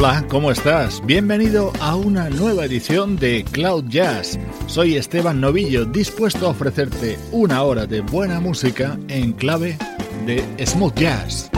Hola, ¿cómo estás? Bienvenido a una nueva edición de Cloud Jazz. Soy Esteban Novillo, dispuesto a ofrecerte una hora de buena música en clave de smooth jazz.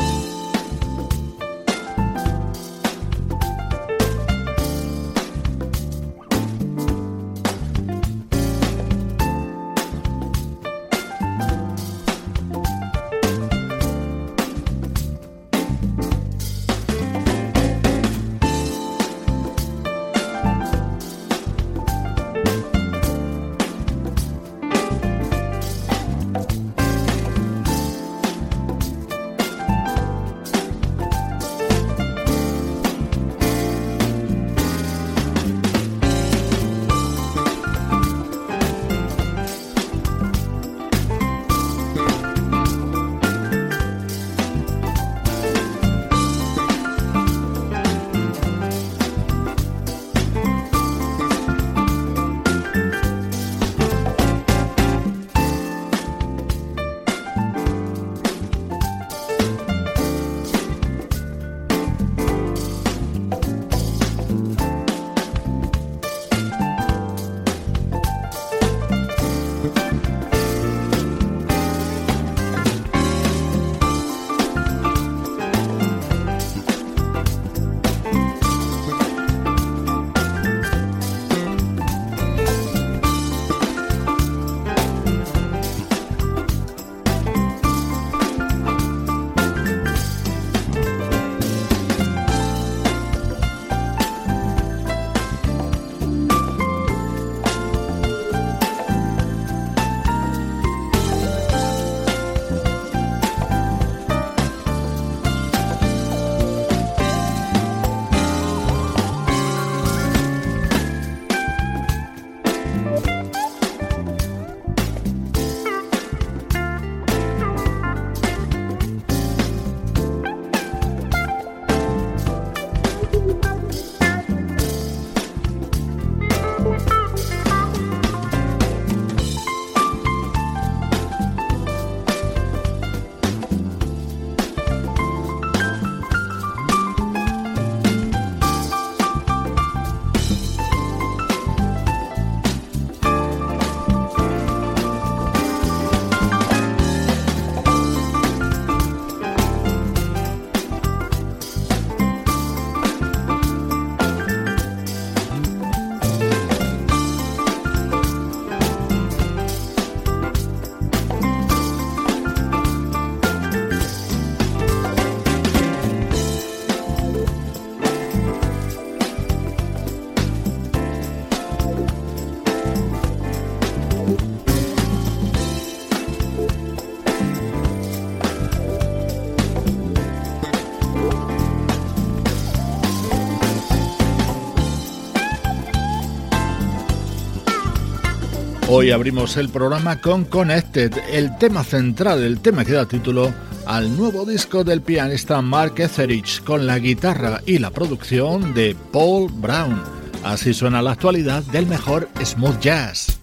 Hoy abrimos el programa con Connected, el tema central, el tema que da título al nuevo disco del pianista Mark Etheridge con la guitarra y la producción de Paul Brown. Así suena la actualidad del mejor smooth jazz.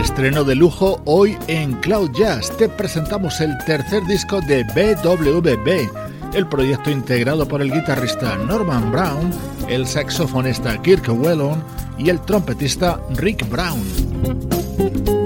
Estreno de lujo hoy en Cloud Jazz. Te presentamos el tercer disco de BWB el proyecto integrado por el guitarrista Norman Brown, el saxofonista Kirk Whelan y el trompetista Rick Brown.